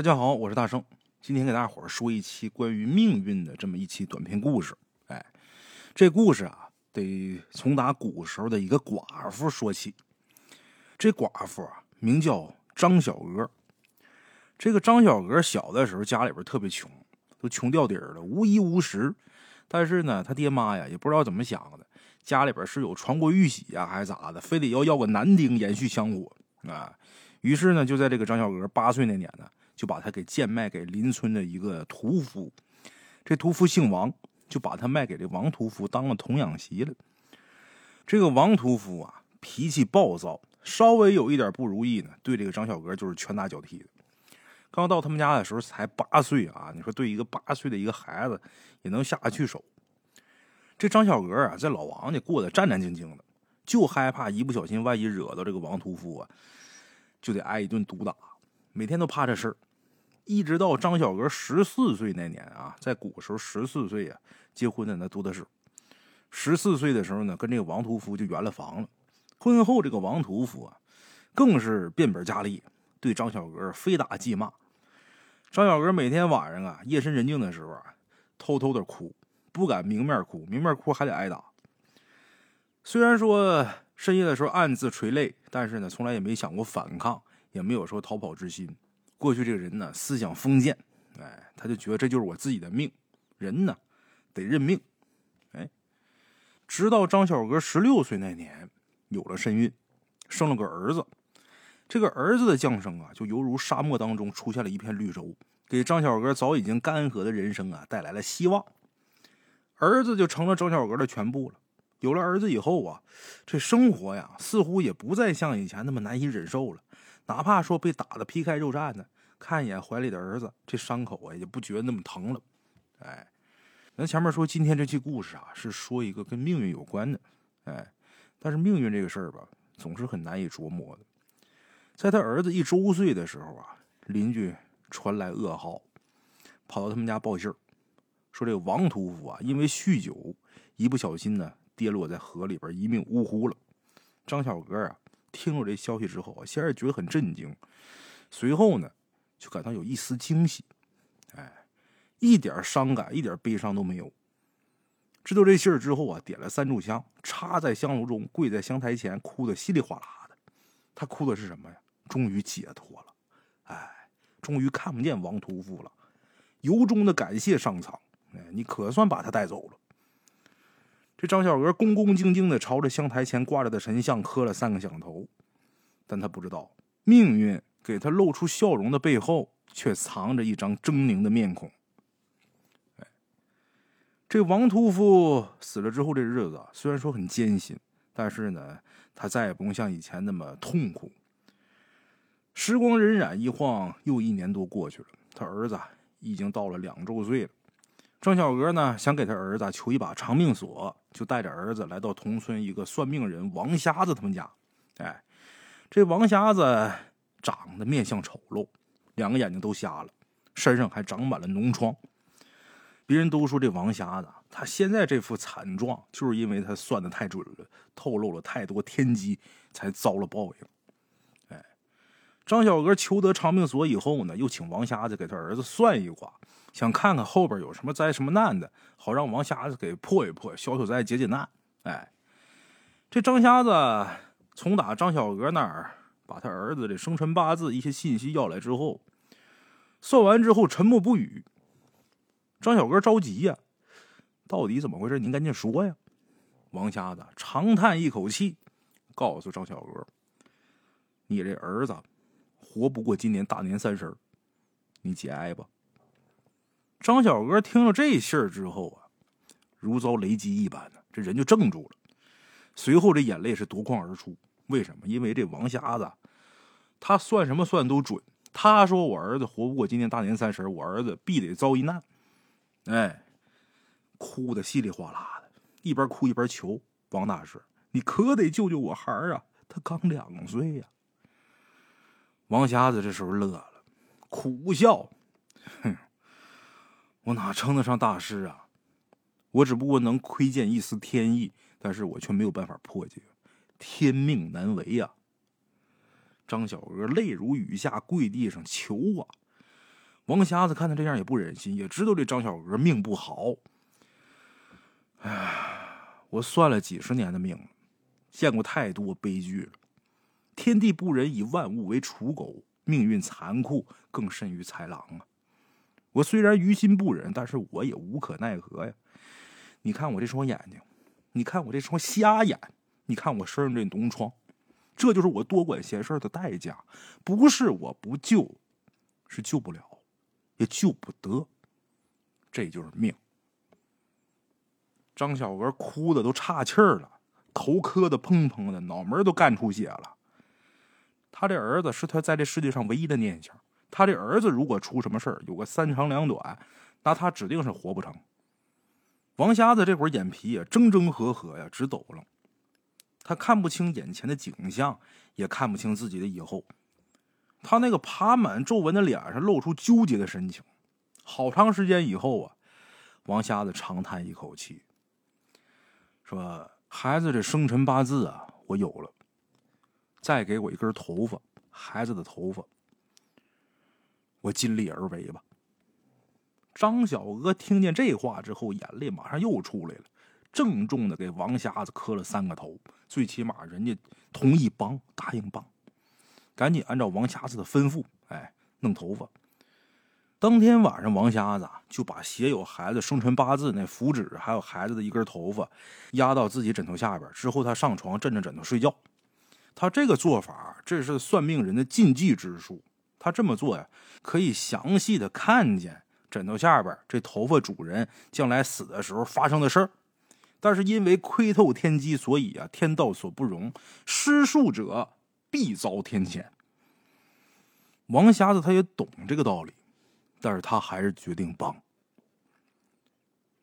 大家好，我是大圣，今天给大伙儿说一期关于命运的这么一期短篇故事。哎，这故事啊，得从打古时候的一个寡妇说起。这寡妇啊，名叫张小娥。这个张小娥小的时候家里边特别穷，都穷掉底儿了，无衣无食。但是呢，他爹妈呀也不知道怎么想的，家里边是有传国玉玺呀，还是咋的，非得要要个男丁延续香火啊。于是呢，就在这个张小娥八岁那年呢。就把他给贱卖给邻村的一个屠夫，这屠夫姓王，就把他卖给这王屠夫当了童养媳了。这个王屠夫啊，脾气暴躁，稍微有一点不如意呢，对这个张小娥就是拳打脚踢的。刚到他们家的时候才八岁啊，你说对一个八岁的一个孩子也能下得去手？这张小娥啊，在老王家过得战战兢兢的，就害怕一不小心，万一惹到这个王屠夫啊，就得挨一顿毒打，每天都怕这事儿。一直到张小娥十四岁那年啊，在古时候十四岁啊，结婚的那多的是。十四岁的时候呢，跟这个王屠夫就圆了房了。婚后，这个王屠夫啊，更是变本加厉，对张小娥非打即骂。张小娥每天晚上啊，夜深人静的时候啊，偷偷的哭，不敢明面哭，明面哭还得挨打。虽然说深夜的时候暗自垂泪，但是呢，从来也没想过反抗，也没有说逃跑之心。过去这个人呢，思想封建，哎，他就觉得这就是我自己的命，人呢得认命，哎，直到张小娥十六岁那年，有了身孕，生了个儿子，这个儿子的降生啊，就犹如沙漠当中出现了一片绿洲，给张小娥早已经干涸的人生啊带来了希望，儿子就成了张小娥的全部了。有了儿子以后啊，这生活呀，似乎也不再像以前那么难以忍受了。哪怕说被打的皮开肉绽的，看一眼怀里的儿子，这伤口啊也不觉得那么疼了。哎，咱前面说今天这期故事啊，是说一个跟命运有关的。哎，但是命运这个事儿吧，总是很难以琢磨的。在他儿子一周岁的时候啊，邻居传来噩耗，跑到他们家报信儿，说这个王屠夫啊，因为酗酒，一不小心呢，跌落在河里边，一命呜呼了。张小哥啊。听了这消息之后啊，先是觉得很震惊，随后呢，就感到有一丝惊喜，哎，一点伤感、一点悲伤都没有。知道这信儿之后啊，点了三炷香，插在香炉中，跪在香台前，哭得稀里哗啦的。他哭的是什么呀？终于解脱了，哎，终于看不见王屠夫了，由衷的感谢上苍，哎，你可算把他带走了。这张小娥恭恭敬敬的朝着香台前挂着的神像磕了三个响头，但他不知道，命运给他露出笑容的背后，却藏着一张狰狞的面孔。哎，这王屠夫死了之后，这日子虽然说很艰辛，但是呢，他再也不用像以前那么痛苦。时光荏苒，一晃又一年多过去了，他儿子已经到了两周岁了。张小娥呢，想给他儿子求一把长命锁，就带着儿子来到同村一个算命人王瞎子他们家。哎，这王瞎子长得面相丑陋，两个眼睛都瞎了，身上还长满了脓疮。别人都说这王瞎子他现在这副惨状，就是因为他算的太准了，透露了太多天机，才遭了报应。哎，张小娥求得长命锁以后呢，又请王瞎子给他儿子算一卦。想看看后边有什么灾什么难的，好让王瞎子给破一破，消消灾，解解难。哎，这张瞎子从打张小娥那儿把他儿子的生辰八字一些信息要来之后，算完之后沉默不语。张小娥着急呀，到底怎么回事？您赶紧说呀！王瞎子长叹一口气，告诉张小娥：“你这儿子活不过今年大年三十你节哀吧。”张小娥听了这信儿之后啊，如遭雷击一般的，这人就怔住了。随后这眼泪是夺眶而出。为什么？因为这王瞎子，他算什么算都准。他说我儿子活不过今年大年三十，我儿子必得遭一难。哎，哭的稀里哗啦的，一边哭一边求王大师：“你可得救救我孩儿啊！他刚两岁呀。”王瞎子这时候乐了，苦笑，哼。我哪称得上大师啊？我只不过能窥见一丝天意，但是我却没有办法破解，天命难违呀！张小娥泪如雨下，跪地上求啊！王瞎子看他这样也不忍心，也知道这张小娥命不好。哎，我算了几十年的命了，见过太多悲剧了。天地不仁，以万物为刍狗，命运残酷，更甚于豺狼啊！我虽然于心不忍，但是我也无可奈何呀。你看我这双眼睛，你看我这双瞎眼，你看我身上这脓疮，这就是我多管闲事的代价。不是我不救，是救不了，也救不得。这就是命。张小娥哭的都岔气儿了，头磕的砰砰的，脑门都干出血了。他这儿子是他在这世界上唯一的念想。他这儿子如果出什么事儿，有个三长两短，那他指定是活不成。王瞎子这会儿眼皮也睁睁合合呀，直抖了。他看不清眼前的景象，也看不清自己的以后。他那个爬满皱纹的脸上露出纠结的神情。好长时间以后啊，王瞎子长叹一口气，说：“孩子这生辰八字啊，我有了。再给我一根头发，孩子的头发。”我尽力而为吧。张小娥听见这话之后，眼泪马上又出来了，郑重的给王瞎子磕了三个头，最起码人家同意帮，答应帮，赶紧按照王瞎子的吩咐，哎，弄头发。当天晚上，王瞎子就把写有孩子生辰八字那符纸，还有孩子的一根头发，压到自己枕头下边，之后他上床枕着枕头睡觉。他这个做法，这是算命人的禁忌之术。他这么做呀，可以详细的看见枕头下边这头发主人将来死的时候发生的事儿。但是因为窥透天机，所以啊，天道所不容，施术者必遭天谴。王瞎子他也懂这个道理，但是他还是决定帮。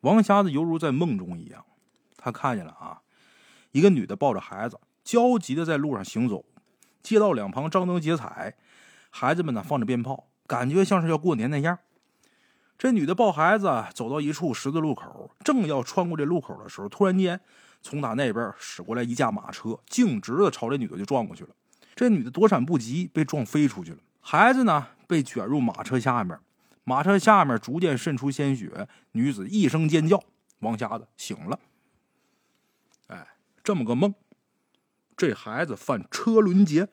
王瞎子犹如在梦中一样，他看见了啊，一个女的抱着孩子，焦急的在路上行走，街道两旁张灯结彩。孩子们呢，放着鞭炮，感觉像是要过年那样。这女的抱孩子走到一处十字路口，正要穿过这路口的时候，突然间从打那边驶过来一架马车，径直的朝这女的就撞过去了。这女的躲闪不及，被撞飞出去了。孩子呢，被卷入马车下面，马车下面逐渐渗出鲜血。女子一声尖叫，王瞎子醒了。哎，这么个梦，这孩子犯车轮劫。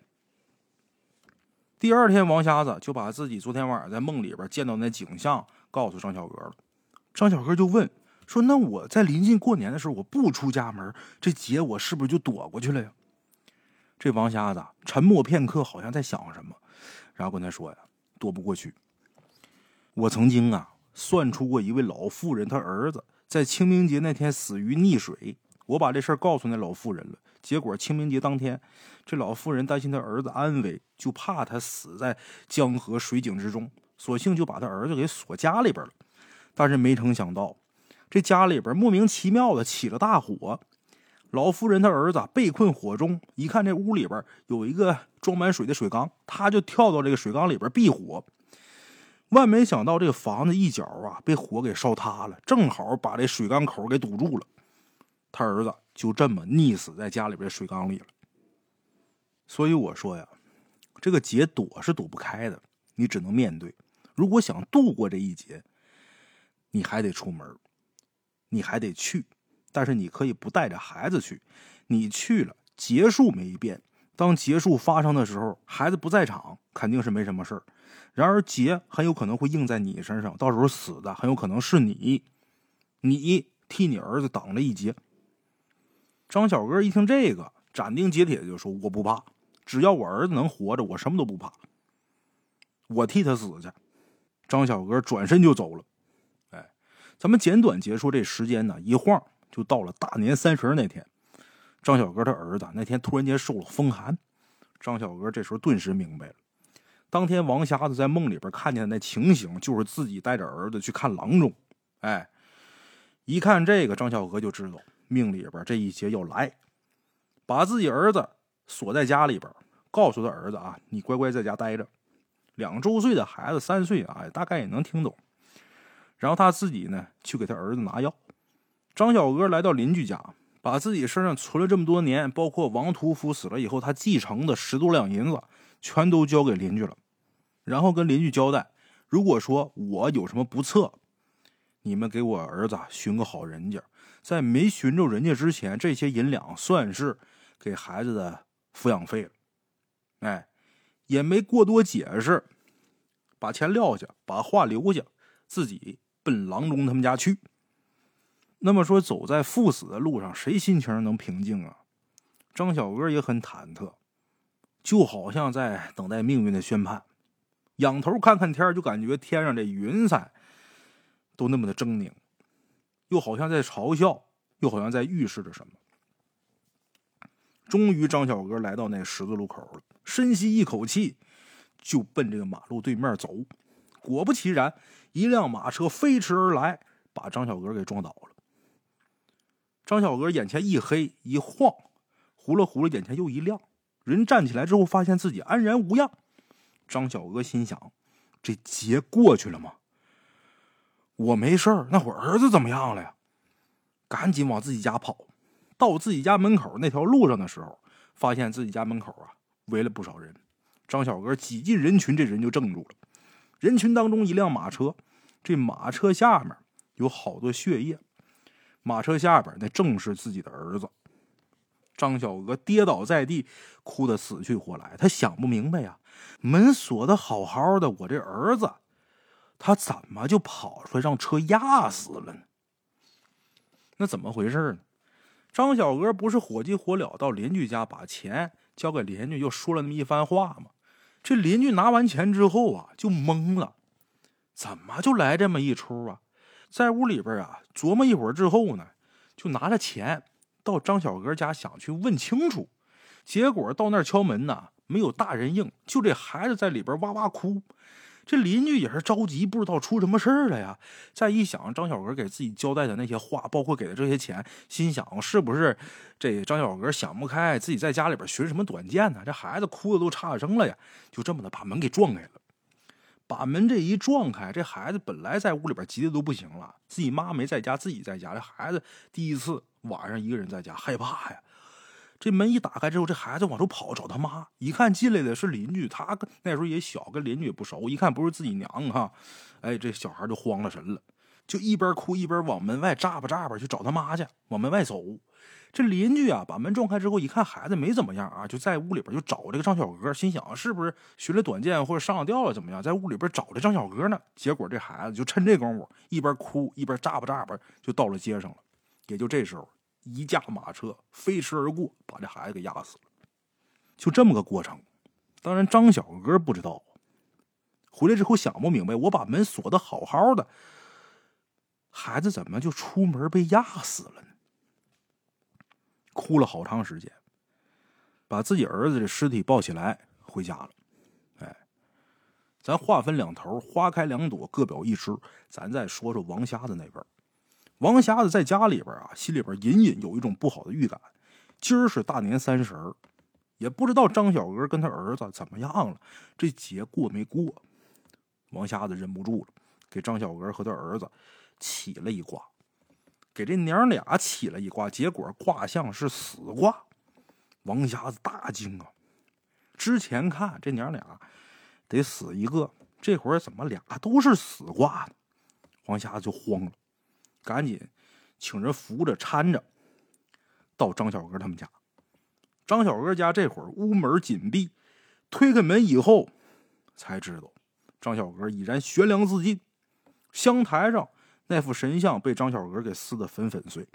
第二天，王瞎子就把自己昨天晚上在梦里边见到那景象告诉张小娥了。张小娥就问说：“那我在临近过年的时候，我不出家门，这劫我是不是就躲过去了呀？”这王瞎子沉默片刻，好像在想什么，然后跟他说：“呀，躲不过去。我曾经啊算出过一位老妇人，她儿子在清明节那天死于溺水。我把这事儿告诉那老妇人了。”结果清明节当天，这老妇人担心他儿子安危，就怕他死在江河水井之中，索性就把他儿子给锁家里边了。但是没成想到，这家里边莫名其妙的起了大火。老妇人她儿子被困火中，一看这屋里边有一个装满水的水缸，他就跳到这个水缸里边避火。万没想到，这个房子一角啊被火给烧塌了，正好把这水缸口给堵住了。他儿子。就这么溺死在家里边水缸里了。所以我说呀，这个劫躲是躲不开的，你只能面对。如果想度过这一劫，你还得出门，你还得去。但是你可以不带着孩子去，你去了，劫数没变。当劫数发生的时候，孩子不在场，肯定是没什么事儿。然而劫很有可能会应在你身上，到时候死的很有可能是你，你替你儿子挡了一劫。张小哥一听这个，斩钉截铁就说：“我不怕，只要我儿子能活着，我什么都不怕。我替他死去。”张小哥转身就走了。哎，咱们简短结束这时间呢，一晃就到了大年三十那天。张小哥他儿子那天突然间受了风寒，张小哥这时候顿时明白了，当天王瞎子在梦里边看见的那情形，就是自己带着儿子去看郎中。哎，一看这个，张小哥就知道。命里边这一劫要来，把自己儿子锁在家里边，告诉他儿子啊，你乖乖在家待着。两周岁的孩子，三岁啊，大概也能听懂。然后他自己呢，去给他儿子拿药。张小娥来到邻居家，把自己身上存了这么多年，包括王屠夫死了以后他继承的十多两银子，全都交给邻居了。然后跟邻居交代如果说我有什么不测，你们给我儿子寻个好人家，在没寻着人家之前，这些银两算是给孩子的抚养费了。哎，也没过多解释，把钱撂下，把话留下，自己奔郎中他们家去。那么说，走在赴死的路上，谁心情能平静啊？张小哥也很忐忑，就好像在等待命运的宣判。仰头看看天，就感觉天上这云彩都那么的狰狞，又好像在嘲笑，又好像在预示着什么。终于，张小哥来到那十字路口了，深吸一口气，就奔这个马路对面走。果不其然，一辆马车飞驰而来，把张小哥给撞倒了。张小哥眼前一黑一晃，糊了糊了，眼前又一亮。人站起来之后，发现自己安然无恙。张小哥心想：这劫过去了吗？我没事儿，那会儿子怎么样了呀？赶紧往自己家跑。到自己家门口那条路上的时候，发现自己家门口啊围了不少人。张小哥挤进人群，这人就怔住了。人群当中，一辆马车，这马车下面有好多血液。马车下边那正是自己的儿子，张小娥跌倒在地，哭得死去活来。他想不明白呀，门锁的好好的，我这儿子，他怎么就跑出来让车压死了呢？那怎么回事呢？张小娥不是火急火燎到邻居家把钱交给邻居，又说了那么一番话吗？这邻居拿完钱之后啊，就懵了，怎么就来这么一出啊？在屋里边啊，琢磨一会儿之后呢，就拿着钱到张小哥家想去问清楚。结果到那儿敲门呢，没有大人应，就这孩子在里边哇哇哭。这邻居也是着急，不知道出什么事儿了呀。再一想，张小哥给自己交代的那些话，包括给的这些钱，心想是不是这张小哥想不开，自己在家里边寻什么短见呢？这孩子哭的都差声了呀，就这么的把门给撞开了。把门这一撞开，这孩子本来在屋里边急的都不行了，自己妈没在家，自己在家。这孩子第一次晚上一个人在家，害怕呀。这门一打开之后，这孩子往出跑，找他妈。一看进来的是邻居，他那时候也小，跟邻居也不熟。一看不是自己娘哈，哎，这小孩就慌了神了，就一边哭一边往门外眨巴眨巴去找他妈去，往门外走。这邻居啊，把门撞开之后，一看孩子没怎么样啊，就在屋里边就找这个张小哥，心想是不是寻了短见或者上吊了怎么样，在屋里边找这张小哥呢？结果这孩子就趁这功夫，一边哭一边眨巴眨巴，就到了街上了。也就这时候，一架马车飞驰而过，把这孩子给压死了。就这么个过程。当然，张小哥不知道，回来之后想不明白，我把门锁的好好的，孩子怎么就出门被压死了呢？哭了好长时间，把自己儿子的尸体抱起来回家了。哎，咱话分两头，花开两朵，各表一枝。咱再说说王瞎子那边。王瞎子在家里边啊，心里边隐隐有一种不好的预感。今儿是大年三十，也不知道张小娥跟他儿子怎么样了，这节过没过？王瞎子忍不住了，给张小娥和他儿子起了一卦。给这娘俩起了一卦，结果卦象是死卦。王瞎子大惊啊！之前看这娘俩得死一个，这会儿怎么俩都是死卦呢？王瞎子就慌了，赶紧请人扶着搀着到张小哥他们家。张小哥家这会儿屋门紧闭，推开门以后才知道，张小哥已然悬梁自尽，香台上。那副神像被张小娥给撕得粉粉碎。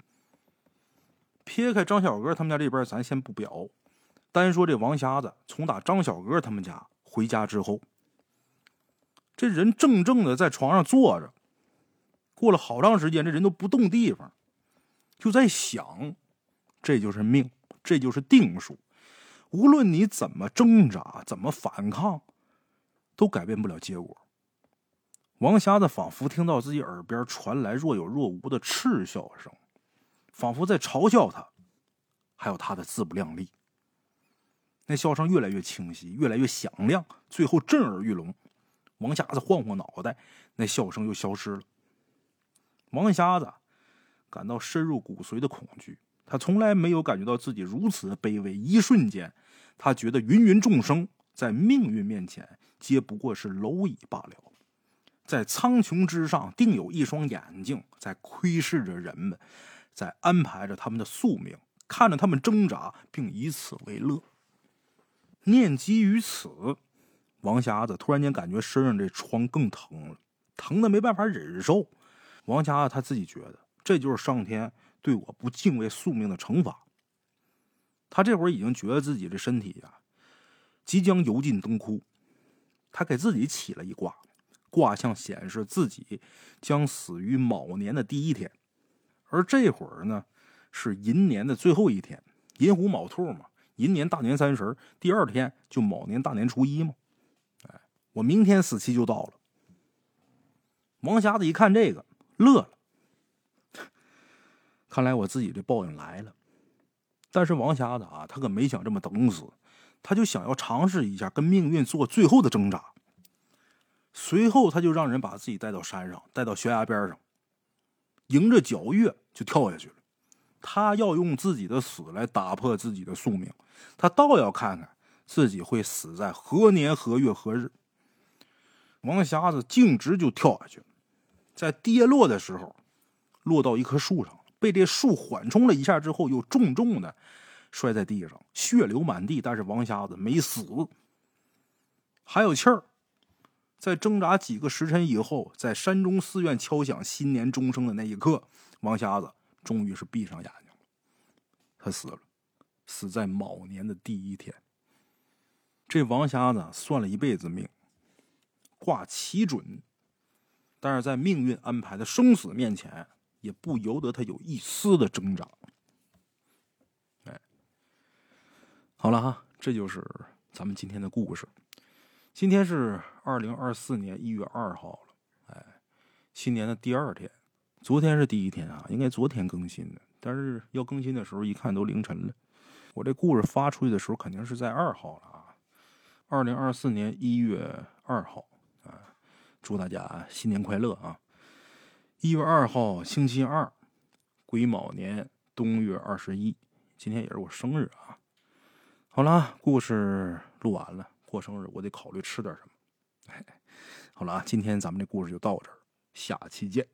撇开张小娥他们家这边，咱先不表，单说这王瞎子从打张小娥他们家回家之后，这人怔怔的在床上坐着，过了好长时间，这人都不动地方，就在想：这就是命，这就是定数。无论你怎么挣扎，怎么反抗，都改变不了结果。王瞎子仿佛听到自己耳边传来若有若无的嗤笑声，仿佛在嘲笑他，还有他的自不量力。那笑声越来越清晰，越来越响亮，最后震耳欲聋。王瞎子晃晃脑袋，那笑声又消失了。王瞎子感到深入骨髓的恐惧，他从来没有感觉到自己如此卑微。一瞬间，他觉得芸芸众生在命运面前，皆不过是蝼蚁罢了。在苍穹之上，定有一双眼睛在窥视着人们，在安排着他们的宿命，看着他们挣扎，并以此为乐。念及于此，王瞎子突然间感觉身上这疮更疼了，疼的没办法忍受。王瞎子他自己觉得，这就是上天对我不敬畏宿命的惩罚。他这会儿已经觉得自己的身体呀，即将油尽灯枯。他给自己起了一卦，卦象显示自己将死于卯年的第一天，而这会儿呢是寅年的最后一天，寅虎卯兔嘛，寅年大年三十第二天就卯年大年初一嘛。哎，我明天死期就到了。王瞎子一看这个，乐了，看来我自己的报应来了。但是王瞎子啊，他可没想这么等死，他就想要尝试一下跟命运做最后的挣扎。随后，他就让人把自己带到山上，带到悬崖边上，迎着皎月就跳下去了。他要用自己的死来打破自己的宿命，他倒要看看自己会死在何年何月何日。王瞎子径直就跳下去了，在跌落的时候，落到一棵树上。被这树缓冲了一下之后，又重重的摔在地上，血流满地。但是王瞎子没死，还有气儿。在挣扎几个时辰以后，在山中寺院敲响新年钟声的那一刻，王瞎子终于是闭上眼睛了。他死了，死在卯年的第一天。这王瞎子算了一辈子命，卦奇准，但是在命运安排的生死面前。也不由得他有一丝的挣扎。哎，好了哈，这就是咱们今天的故事。今天是二零二四年一月二号了，哎，新年的第二天。昨天是第一天啊，应该昨天更新的，但是要更新的时候一看都凌晨了。我这故事发出去的时候肯定是在二号了啊，二零二四年一月二号，祝大家新年快乐啊！一月二号，星期二，癸卯年冬月二十一，今天也是我生日啊！好了，故事录完了，过生日我得考虑吃点什么。好了啊，今天咱们这故事就到这儿，下期见。